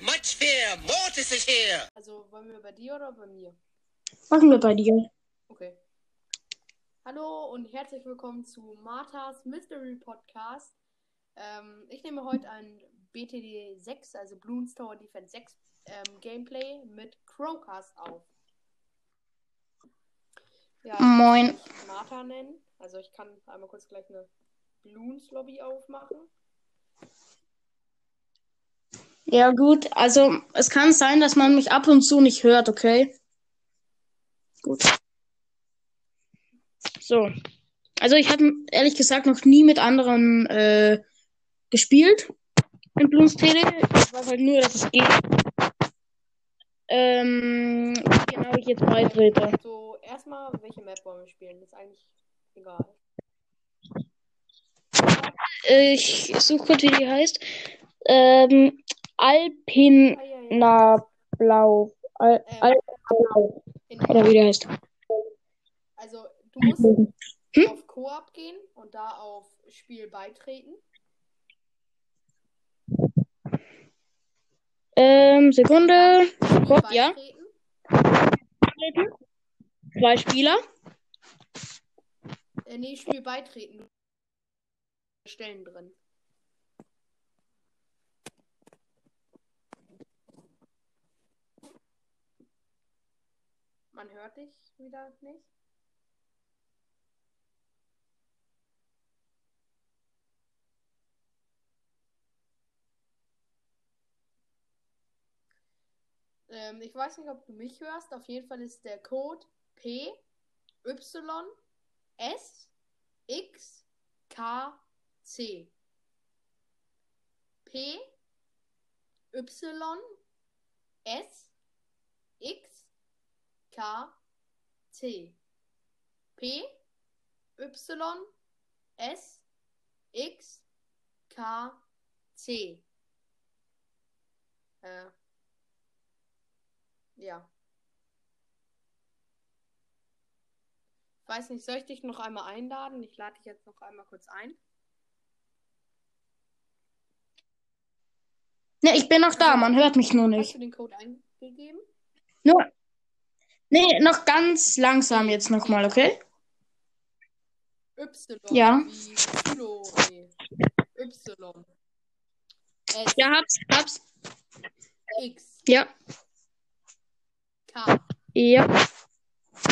much fear. Mortis is here. Also wollen wir bei dir oder bei mir? Machen wir bei dir. Okay. Hallo und herzlich willkommen zu Marthas Mystery Podcast. Ähm, ich nehme heute ein BTD 6, also Bloons Tower Defense 6 ähm, Gameplay mit Crowcast auf. Ja, ich Moin. Martha nennen. Also ich kann einmal kurz gleich eine Bloons Lobby aufmachen. Ja, gut. Also, es kann sein, dass man mich ab und zu nicht hört, okay? Gut. So. Also, ich habe ehrlich gesagt noch nie mit anderen äh, gespielt in Bloons TD. Ich weiß halt nur, dass es geht. Ähm, genau ich jetzt beitrete. So, erstmal, welche Map wollen wir spielen? Ist eigentlich egal. Ich suche kurz, wie die heißt. Ähm, Alpina. Blau. Al Ähm, Alpina in Oder wie der heißt. Also, du musst Hm? auf Koop gehen und da auf Spiel beitreten. Ähm, Sekunde. Gott, ja. Zwei Spieler. Äh, nee, Spiel beitreten. Stellen drin. Man hört dich wieder nicht. Ähm, ich weiß nicht, ob du mich hörst. Auf jeden Fall ist der Code P Y S X K C. P Y S X K C. P Y S X K C. Äh. Ja. Ich weiß nicht, soll ich dich noch einmal einladen? Ich lade dich jetzt noch einmal kurz ein. Ne, ich bin noch da, man hört mich nur Hast nicht. du den Code eingegeben? Nur. Nee, noch ganz langsam jetzt nochmal, okay? Y. Ja. Y. S. Ja, hab's, hab's. X. Ja, K. ja,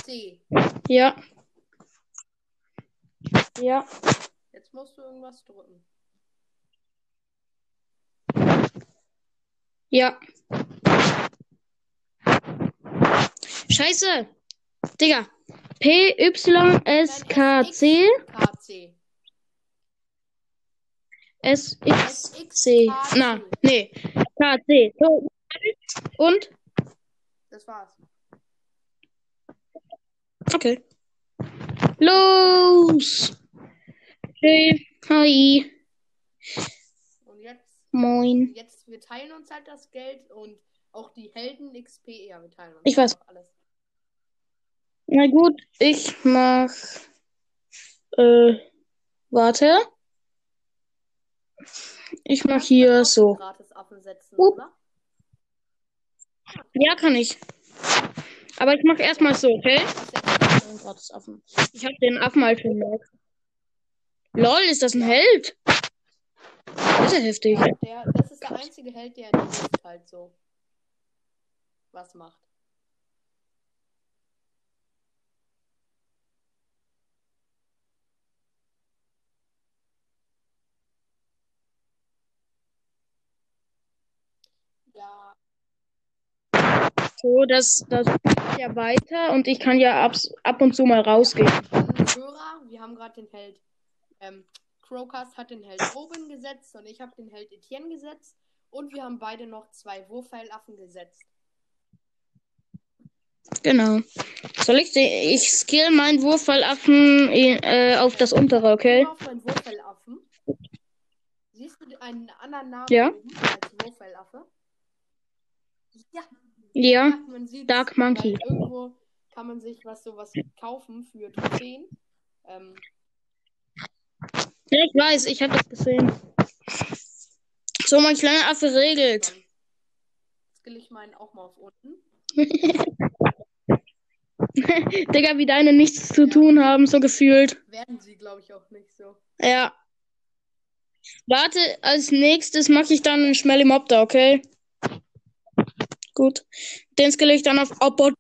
C. ja. Ja. Jetzt musst du irgendwas drücken. Ja. Scheiße. Digga. P, Y, S, K, C, K. C. S, X, C. Na, nee. K, C. So. Und? Das war's. Okay. Los. Okay. Hi. Und jetzt, Moin. jetzt, wir teilen uns halt das Geld und auch die Helden XP. Ja, wir teilen uns Ich weiß. alles. Na gut, ich mach. Äh, warte. Ich mach hier so. Gratis Affen setzen, Up. oder? Ja, kann ich. Aber ich mach erstmal so, okay? Ich hab den Affen mal vermerkt. Lol, ist das ein Held? Das ist ja heftig. Der, das ist der einzige Held, der in der Luft halt so was macht. Ja, So, das, das geht ja weiter und ich kann ja ab, ab und zu mal rausgehen. Hörer, wir haben gerade den Held. Ähm, Crowcast hat den Held Robin gesetzt und ich habe den Held Etienne gesetzt. Und wir haben beide noch zwei Wurfpfeilaffen gesetzt. Genau. Soll ich, den- ich skill meinen Wurfballaffen äh, auf das untere, okay? Immer auf meinen Wurfpfeilaffen. Siehst du einen anderen Namen Ja. als Wurfpfeilaffe? Ja, Ja. man sieht Dark Monkey. Weil irgendwo kann man sich was sowas kaufen für 10. Ähm, Ja, ich weiß, ich habe das gesehen. So, mein kleiner Affe regelt. skill ich meinen auch mal auf unten. Digga, wie deine nichts zu tun haben, so gefühlt. Werden sie, glaube ich, auch nicht so. Ja. Warte, als nächstes mache ich dann einen Schmelly Mob da, okay? Gut. Den skill ich dann auf Oppor.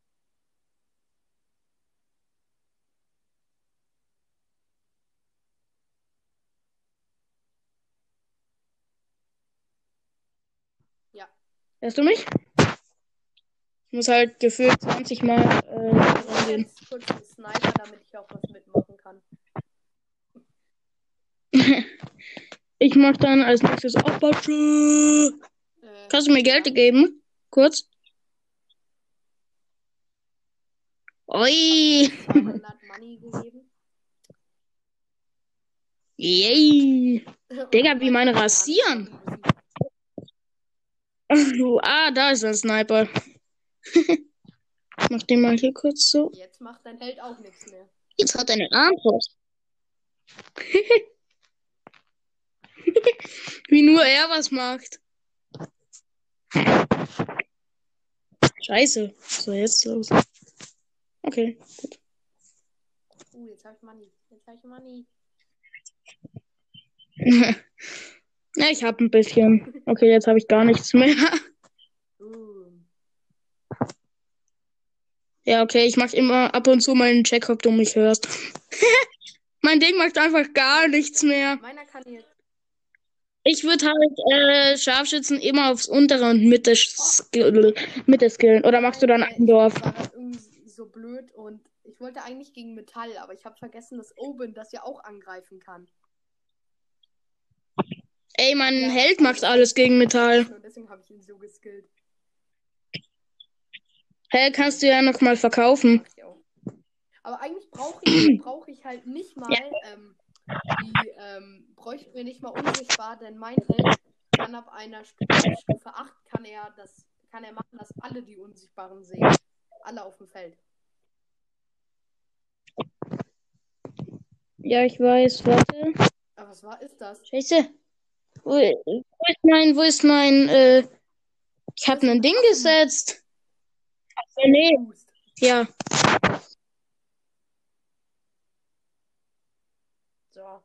Ja. Hörst du mich? Ich muss halt gefühlt 20 Mal äh, Ich jetzt kurz einen Sniper, damit ich auch was mitmachen kann. Ich mach dann als nächstes Apache. Äh, Kannst du mir Geld geben? Kurz. Oi. 200 Money gegeben. Yay. Digga, wie meine rasieren. ah, da ist ein Sniper. Mach den mal hier kurz so. Jetzt macht dein Held auch nichts mehr. Jetzt hat er eine Armbrust. Wie nur er was macht. Scheiße. So, jetzt los. Okay. Uh, jetzt habe ich Money. Jetzt habe ich Money. ja, ich hab ein bisschen. Okay, jetzt habe ich gar nichts mehr. Uh. Ja, okay, ich mach immer ab und zu mal einen Check, ob du mich hörst. mein Ding macht einfach gar nichts mehr. Meiner kann jetzt. Ich würde halt äh, Scharfschützen immer aufs untere und Mitte, skill Mitte skillen. Oder machst du dann ein Dorf? Ich war irgendwie so blöd und ich wollte eigentlich gegen Metall, aber ich habe vergessen, dass Oben das ja auch angreifen kann. Ey, mein Ja. Held macht alles gegen Metall. Und deswegen habe ich ihn so geskillt. Hell kannst du ja noch mal verkaufen. Aber eigentlich brauche ich, brauch ich halt nicht mal, ähm, die, ähm, bräuchten wir nicht mal unsichtbar, denn mein Held kann ab einer Stufe, Stufe 8 kann er das, kann er machen, dass alle die Unsichtbaren sehen. Alle auf dem Feld. Ja, ich weiß. Warte. Aber was war, ist das? Scheiße. Wo, wo ist mein, wo ist mein, äh, ich hab ein Ding gesetzt. Ja, nee. Ja. So.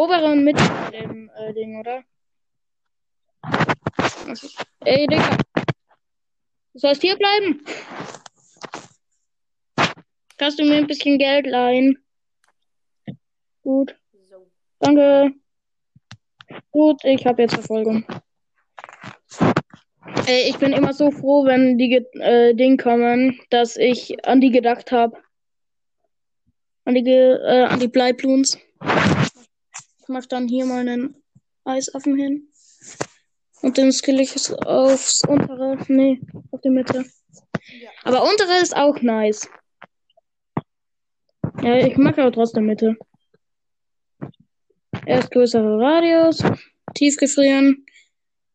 Obere und Mitte im äh, Ding, oder? Okay. Ey, Digga. Du sollst hier bleiben. Kannst du mir ein bisschen Geld leihen? Gut. Danke. Gut, ich habe jetzt Verfolgung. Ey, ich bin immer so froh, wenn die äh, Ding kommen, dass ich an die gedacht habe. An die, Ge äh, an die Bleibluns. Ich mach dann hier mal einen Eisaffen hin. Und dann skill ich es aufs untere. Nee, auf die Mitte. Ja. Aber untere ist auch nice. Ja, ich mag aber trotzdem Mitte. Erst größere Radius, tiefgefrieren.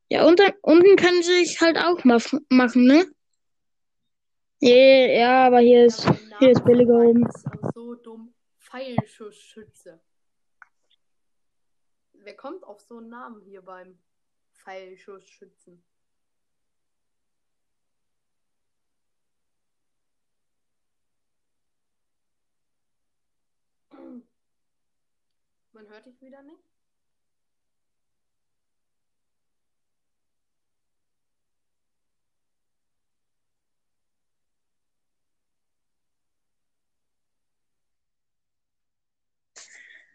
Ja, unten, unten kann sich halt auch mach, machen, ne? Yeah, ja, aber hier ist, hier ist billiger oben. so dumm. Pfeilschussschütze. Wer kommt auf so einen Namen hier beim Pfeilschussschützen? Man hört dich wieder nicht?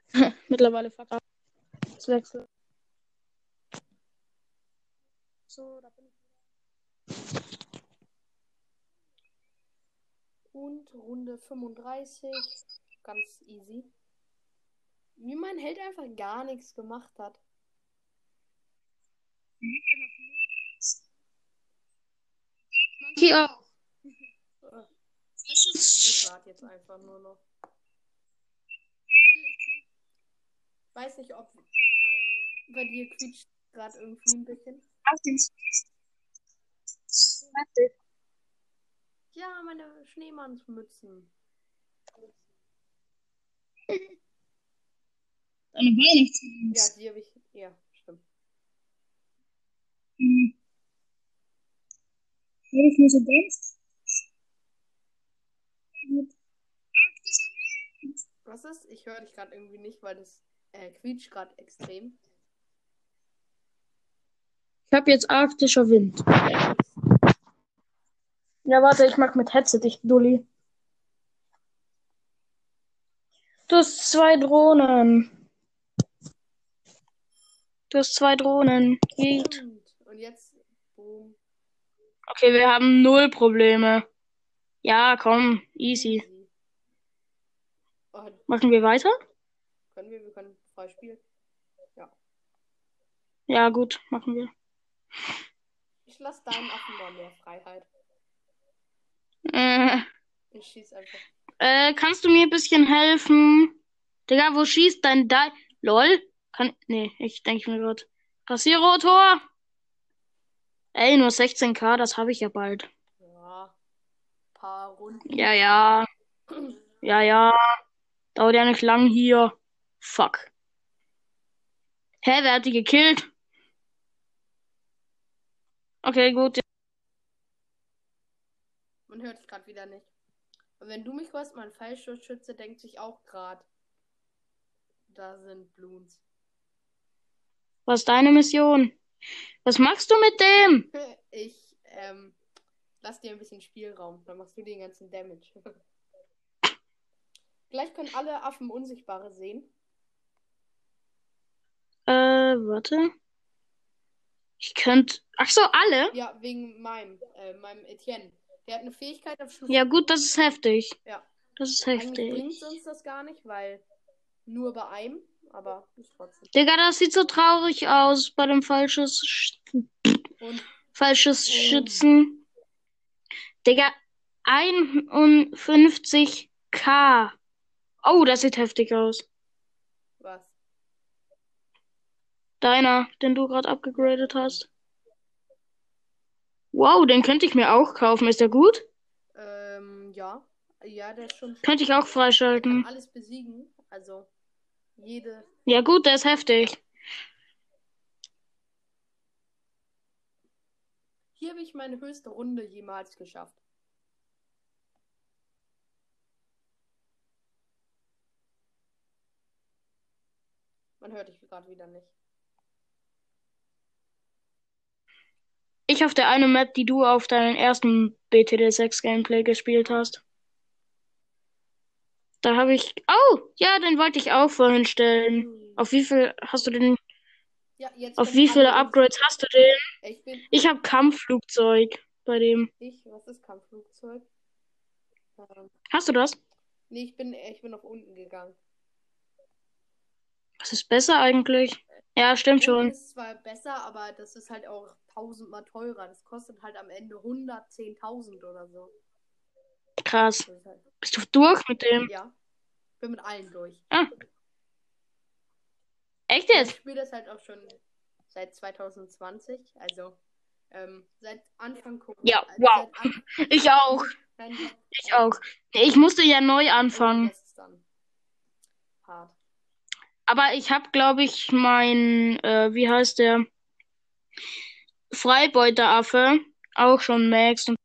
Mittlerweile verkauft. Das Wechsel. So, da bin ich. Und Runde 35. Ganz easy. Wie mein Held einfach gar nichts gemacht hat. Hier auch. Ich warte jetzt einfach nur noch. Weiß nicht, ob bei dir quietscht gerade irgendwie ein bisschen. Ja, meine Schneemannsmützen. Deine Weihnachtsmütze. Ja, die habe ich. Ja, stimmt. Hm. Habe ich mir so ganz. Was ist? Ich höre dich gerade irgendwie nicht, weil das äh, quietscht gerade extrem. Ich habe jetzt arktischer Wind. Ja, warte, ich mach mit Headset, ich Dulli. Du hast zwei Drohnen. Du hast zwei Drohnen. Geht. Und, jetzt. Boom. Okay, wir haben null Probleme. Ja, komm, easy. Machen wir weiter? können wir? Wir können frei spielen. Ja, gut, machen wir. Ich lasse deinen Affen mal mehr Freiheit. Äh, Ich schieß einfach. äh, kannst du mir ein bisschen helfen? Digga, wo schießt dein Di... LOL? Kann... Nee, ich denke mir gerade. Rasierrotor! Ey, nur 16k, das habe ich ja bald. Ja. Paar Runden. Ja, ja. Ja, ja. Dauert ja nicht lang hier. Fuck. Hä, wer hat die gekillt? Okay, gut. Man hört dich gerade wieder nicht. Und wenn du mich hörst, mein Fallschutzschütze denkt sich auch gerade. Da sind Bloons. Was ist deine Mission? Was machst du mit dem? Ich, ähm, lass dir ein bisschen Spielraum. Dann machst du den ganzen Damage. Gleich können alle Affen Unsichtbare sehen. Äh, warte. Ich könnte. Ach so, alle? Ja, wegen meinem, äh, meinem Etienne. Der hat eine Fähigkeit auf Stufe. Ja, gut, das ist heftig. Ja. Das ist Eigentlich heftig. bringt uns das gar nicht, weil nur bei einem, aber ist trotzdem. Digga, das sieht so traurig aus bei dem falsches Sch Und falsches Oh. Schützen. Digga, 51k. Oh, das sieht heftig aus. was? Deiner, den du gerade abgegradet hast. Wow, den könnte ich mir auch kaufen. Ist der gut? Ähm, ja. Ja, der ist schon Könnte ich auch freischalten. alles besiegen. Also jede. Ja gut, der ist heftig. Hier habe ich meine höchste Runde jemals geschafft. Man hört dich gerade wieder nicht. Ich auf der einen Map, die du auf deinem ersten BTD 6 Gameplay gespielt hast. Da habe ich. Oh, ja, den wollte ich auch vorhin stellen. Auf wie viel hast du den? Ja, Auf wie viele Upgrades hast du den? Ich bin. Ich habe Kampfflugzeug bei dem. Ich, was ist Kampfflugzeug? Ähm, Hast du das? nee, ich bin, ich bin nach unten gegangen. Was ist besser eigentlich? Ja, stimmt schon. ist zwar besser, aber das ist halt auch tausendmal teurer. Das kostet halt am Ende 110.000 oder so. Krass. Das halt, Bist du durch mit dem? ja. Bin mit allen durch. Echt Ich jetzt? spiele das halt auch schon seit 2020. Also ähm, seit Anfang Corona. Ja, also wow. Anfang, Ich auch. Ich auch. Ich musste ja neu anfangen. Das ist dann hart. Aber ich habe, glaube ich, mein, äh, wie heißt der? Freibeuteraffe auch schon maxed. Und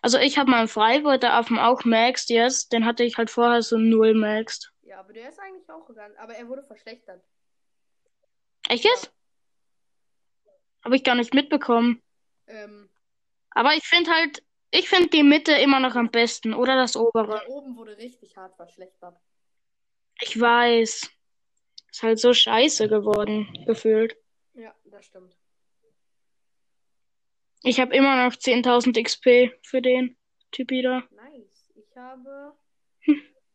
also ich habe meinen Freibeuteraffen auch maxed jetzt. Den hatte ich halt vorher so null maxed. Ja, aber der ist eigentlich auch gegangen. Aber er wurde verschlechtert. Echt jetzt? Habe ich gar nicht mitbekommen. Ähm, Aber ich finde halt, ich finde die Mitte immer noch am besten. Oder das obere. da oben wurde richtig hart verschlechtert. Ich weiß. Ist halt so scheiße geworden, gefühlt. Ja, das stimmt. Ich habe immer noch 10.000 XP für den Typ wieder. Nice. Ich habe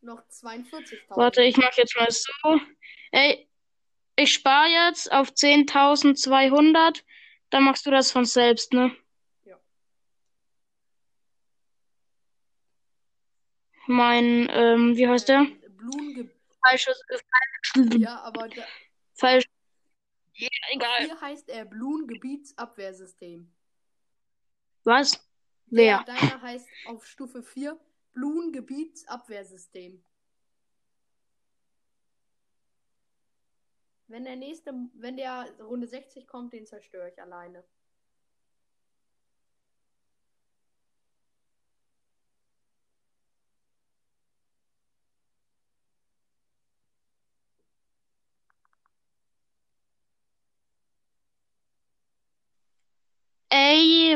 noch 42.000. Warte, ich mache jetzt mal so. Ey, ich spare jetzt auf 10.200. Dann machst du das von selbst, ne? Mein, ähm, wie heißt der? Blumge falsches. Falsch. Ja, aber da, falsch. Ja, egal. hier heißt er Bloon Gebietsabwehrsystem. Was? Ja, Wer? deiner heißt auf Stufe 4 Bloon Gebietsabwehrsystem. Wenn der nächste, wenn der Runde 60 kommt, den zerstöre ich alleine.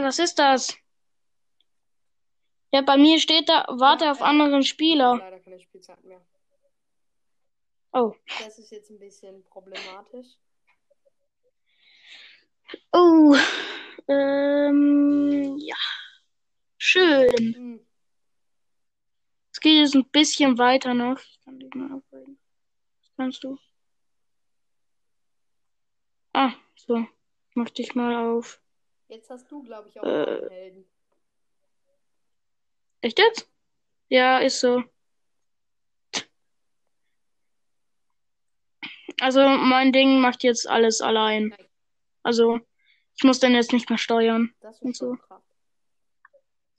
Ey, was ist das? Ja, bei mir steht da, warte Ja, auf äh, anderen Spieler. Leider keine Spielzeit mehr. Oh. Das ist jetzt ein bisschen problematisch. Oh. Ähm, ja. Schön. Hm. Es geht jetzt ein bisschen weiter noch. Ich kann dich mal aufregen. Was kannst du? Ah, so. Mach dich mal auf. Jetzt hast du, glaube ich, auch Äh. einen Helden. Echt jetzt? Ja, ist so. Also mein Ding macht jetzt alles allein. Also ich muss den jetzt nicht mehr steuern. Das und so. krass.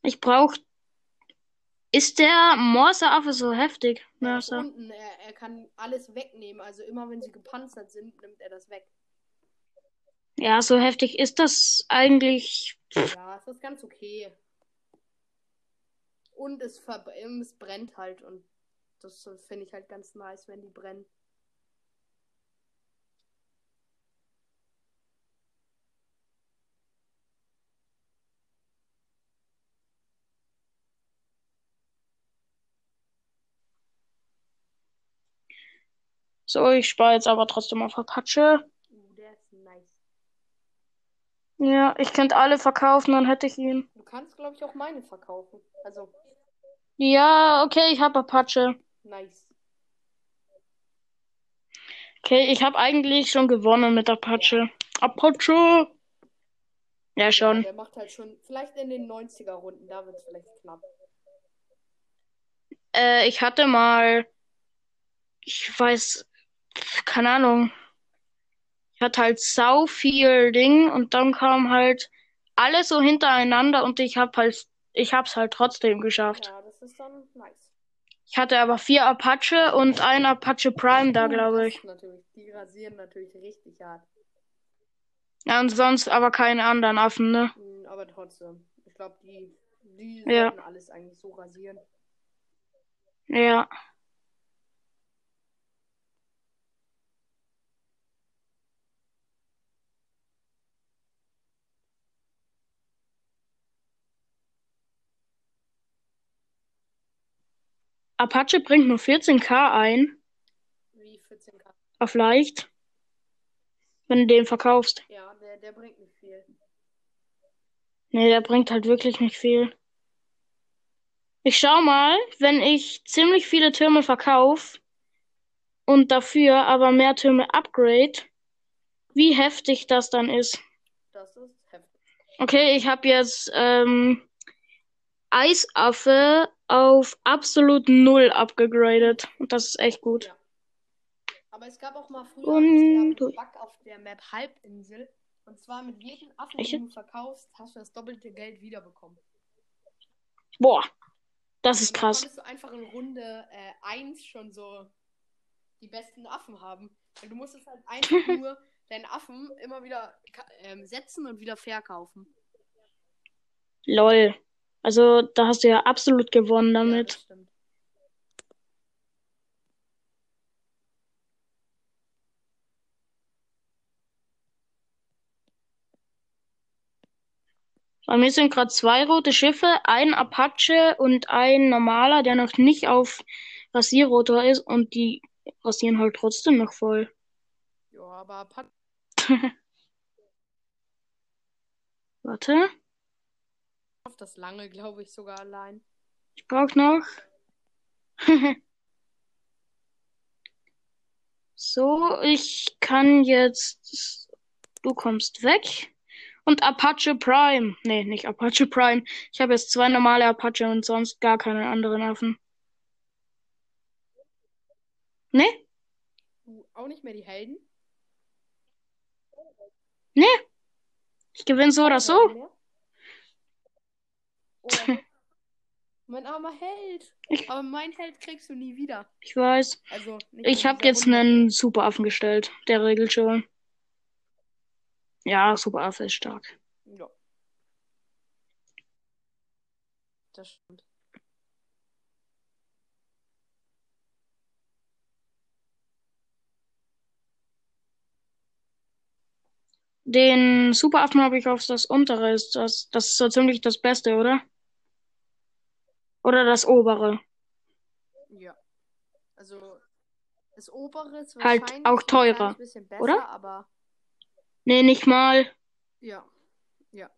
Ich brauch. Ist der Morseaffe so heftig? Ja, unten, er, er kann alles wegnehmen. Also immer wenn sie gepanzert sind, nimmt er das weg. Ja, so heftig ist das eigentlich. Ja, es ist ganz okay. Und es, es brennt halt und das finde ich halt ganz nice, wenn die brennen. So, ich spare jetzt aber trotzdem auf Apache. Uh, der ist nice. Ja, ich könnte alle verkaufen, dann hätte ich ihn. Du kannst, glaube ich, auch meine verkaufen. Also, Ja, okay, ich habe Apache. nice. Okay, ich habe eigentlich schon gewonnen mit Apache. Apache! Ja, Ja, schon. der macht halt schon, vielleicht in den 90er Runden, da wird es vielleicht knapp. Äh, ich hatte mal, ich weiß, keine Ahnung. Ich hatte halt sau viel Ding und dann kam halt alles so hintereinander und ich hab halt, ich hab's halt trotzdem geschafft. Ja, das ist dann nice. Ich hatte aber vier Apache und ein Apache Prime da, Uh, glaube ich. Natürlich, die rasieren natürlich richtig hart. Ja, und sonst aber keine anderen Affen, ne? Mm, Aber trotzdem, ich glaube, die, die Ja. alles eigentlich so rasieren. Ja. Apache bringt nur 14k ein, Wie 14k. auf leicht, wenn du den verkaufst. Ja, der, der bringt nicht viel. Nee, der bringt halt wirklich nicht viel. Ich schau mal, wenn ich ziemlich viele Türme verkaufe und dafür aber mehr Türme upgrade, wie heftig das dann ist. Das ist heftig. Okay, ich habe jetzt ähm, Eisaffe auf absolut null abgegradet. Und das ist echt gut. Ja. Aber es gab auch mal früher einen Bug auf der Map Halbinsel. Und zwar mit jedem Affen, Echt? den du verkaufst, hast du das doppelte Geld wiederbekommen. Boah, das ist dann krass. konntest du einfach in Runde äh, 1 schon so die besten Affen haben. Weil du musstest halt einfach nur deinen Affen immer wieder ähm, setzen und wieder verkaufen. Lol. Also, da hast du ja absolut gewonnen Ja, damit. das stimmt. Bei mir sind gerade zwei rote Schiffe, ein Apache und ein normaler, der noch nicht auf Rasierrotor ist und die rasieren halt trotzdem noch voll. Ja, aber Pat Warte, schafft das lange, glaube ich, sogar allein. ich brauch noch. So, ich kann jetzt. Du kommst weg. Und Apache Prime. Nee, nicht Apache Prime. Ich habe jetzt zwei normale Apache und sonst gar keine anderen Affen. Nee? Du auch nicht mehr die Helden? Ich gewinne so oder so. Mein armer Held. Aber mein Held kriegst du nie wieder. Ich weiß. Also nicht Ich habe jetzt Runde. einen Superaffen gestellt. Der regelt schon. Ja, Superaffe ist stark. Ja. Das stimmt. Den Superaffen habe ich auf das untere. Ist das, das ist so ziemlich das Beste, oder? Oder das obere. Ja. Also das obere ist Halt auch ein teurer, kleines bisschen besser, oder? aber Nee, nicht mal. ja. Ja.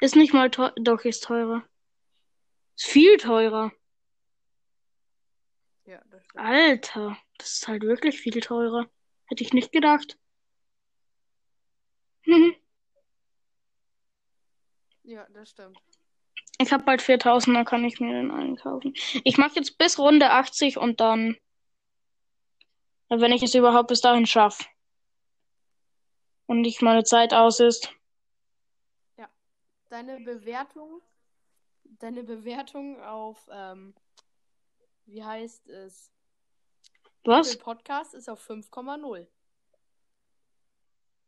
Ist nicht mal teuer. Doch, ist teurer. Ist viel teurer. Ja, das stimmt. Alter, das ist halt wirklich viel teurer. Hätte ich nicht gedacht. Ja, das stimmt. Ich habe bald 4000, dann kann ich mir den einkaufen. Ich mache jetzt bis Runde 80 und dann, wenn ich es überhaupt bis dahin schaffe. Und nicht meine Zeit aus ist. Deine Bewertung, deine Bewertung auf, ähm, wie heißt es? Was? Apple Podcast ist auf 5,0.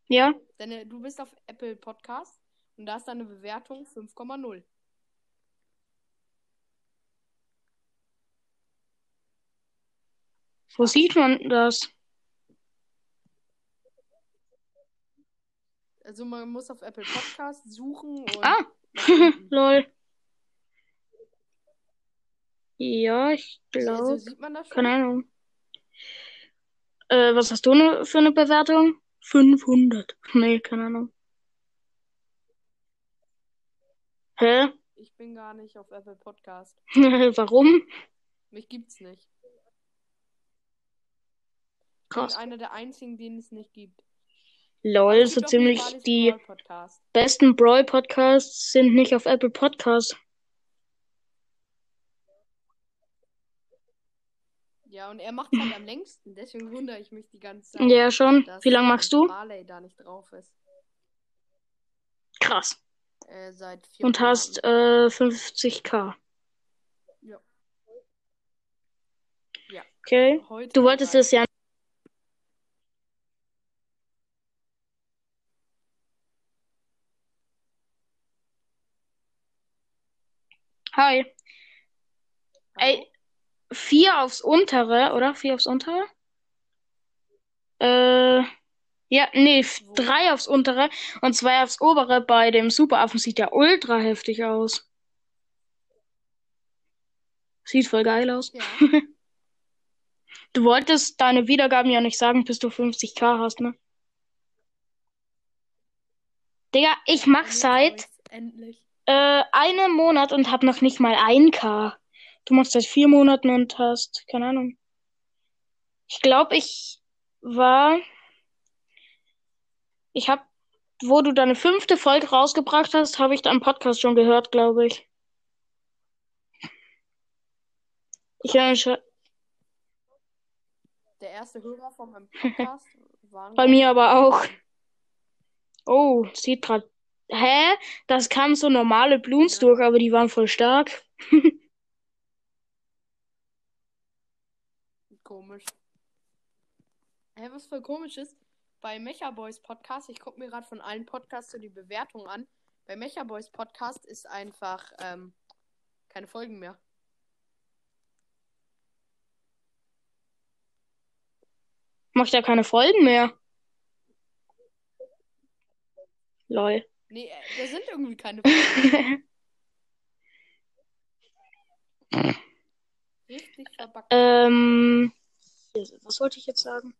Ja? Deine, du bist auf Apple Podcast und da ist deine Bewertung 5,0. Wo sieht man das? Also man muss auf Apple Podcast suchen Ah, lol. Ja, ich glaube. sieht man das schon. Keine Ahnung. Äh, was hast du ne, für eine Bewertung? 500. Nee, keine Ahnung. Hä? Ich bin gar nicht auf Apple Podcast. Warum? Mich gibt's nicht. Krass. einer der einzigen, den es nicht gibt. Lol, so ziemlich die Brawl besten Brawl-Podcasts sind nicht auf Apple Podcasts. Ja, und er macht halt am längsten. Deswegen wundere ich mich die ganze Zeit, Ja, schon. Wie lange machst du? Barley da nicht drauf ist. Krass. Äh, seit vier Und hast äh, 50k. Ja. Ja. Okay. Heute Du wolltest es ja. Hi. Hallo? Ey, vier aufs untere, oder? Vier aufs untere? Äh, ja, nee, drei aufs untere und zwei aufs obere. Bei dem Superaffen sieht ja ultra heftig aus. Sieht voll geil aus. Ja. Du wolltest deine Wiedergaben ja nicht sagen, bis du 50k hast, ne? Digga, ich mach seit Endlich. Äh, einem Monat und hab noch nicht mal 1k. Du machst seit vier Monaten und hast, keine Ahnung. Ich glaube, ich war. Ich hab, wo du deine fünfte Folge rausgebracht hast, habe ich deinen Podcast schon gehört, glaube ich. Ich höre schon. Der erste Hörer von meinem Podcast war. Bei mir aber auch. Oh, sieht grad. Hä? Das kamen so normale Bloons durch, aber die waren voll stark. Komisch. Hä, was voll komisch ist, bei Mecha Boys Podcast, ich gucke mir gerade von allen Podcasts so die Bewertung an. Bei Mecha Boys Podcast ist einfach ähm, keine Folgen mehr. Macht ja keine Folgen mehr. Lol. Nee, äh, da sind irgendwie keine. Richtig verbackt. ähm, was wollte ich jetzt sagen?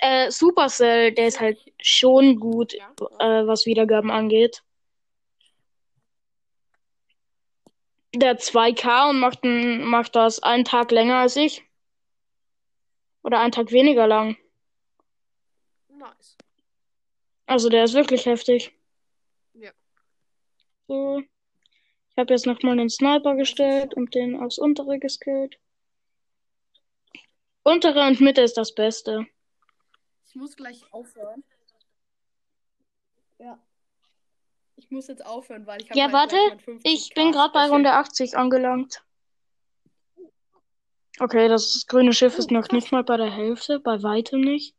Äh, Supercell, der ist halt schon gut, Ja, äh, was Wiedergaben angeht. Der hat 2K und macht, n- macht das einen Tag länger als ich. Oder einen Tag weniger lang. nice. Also der ist wirklich heftig. So. Ich habe jetzt nochmal den Sniper gestellt und den aufs untere geskillt. Untere und Mitte ist das Beste. Ich muss gleich aufhören. Ja. Ich muss jetzt aufhören, weil ich habe Ja, halt warte. gleich mein 50k Ich bin gerade bei. Runde 80 angelangt. Okay, das grüne Schiff ist Oh, noch krass. nicht mal bei der Hälfte, bei weitem nicht.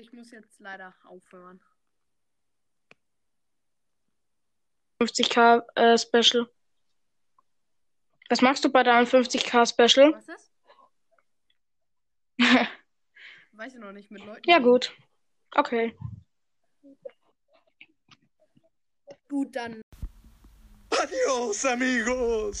Ich muss jetzt leider aufhören. 50k äh, Special. Was machst du bei deinem 50k Special? Was ist? Weiß ich noch nicht mit Leuten. Ja, gut. Okay. Gut, dann Adios, amigos.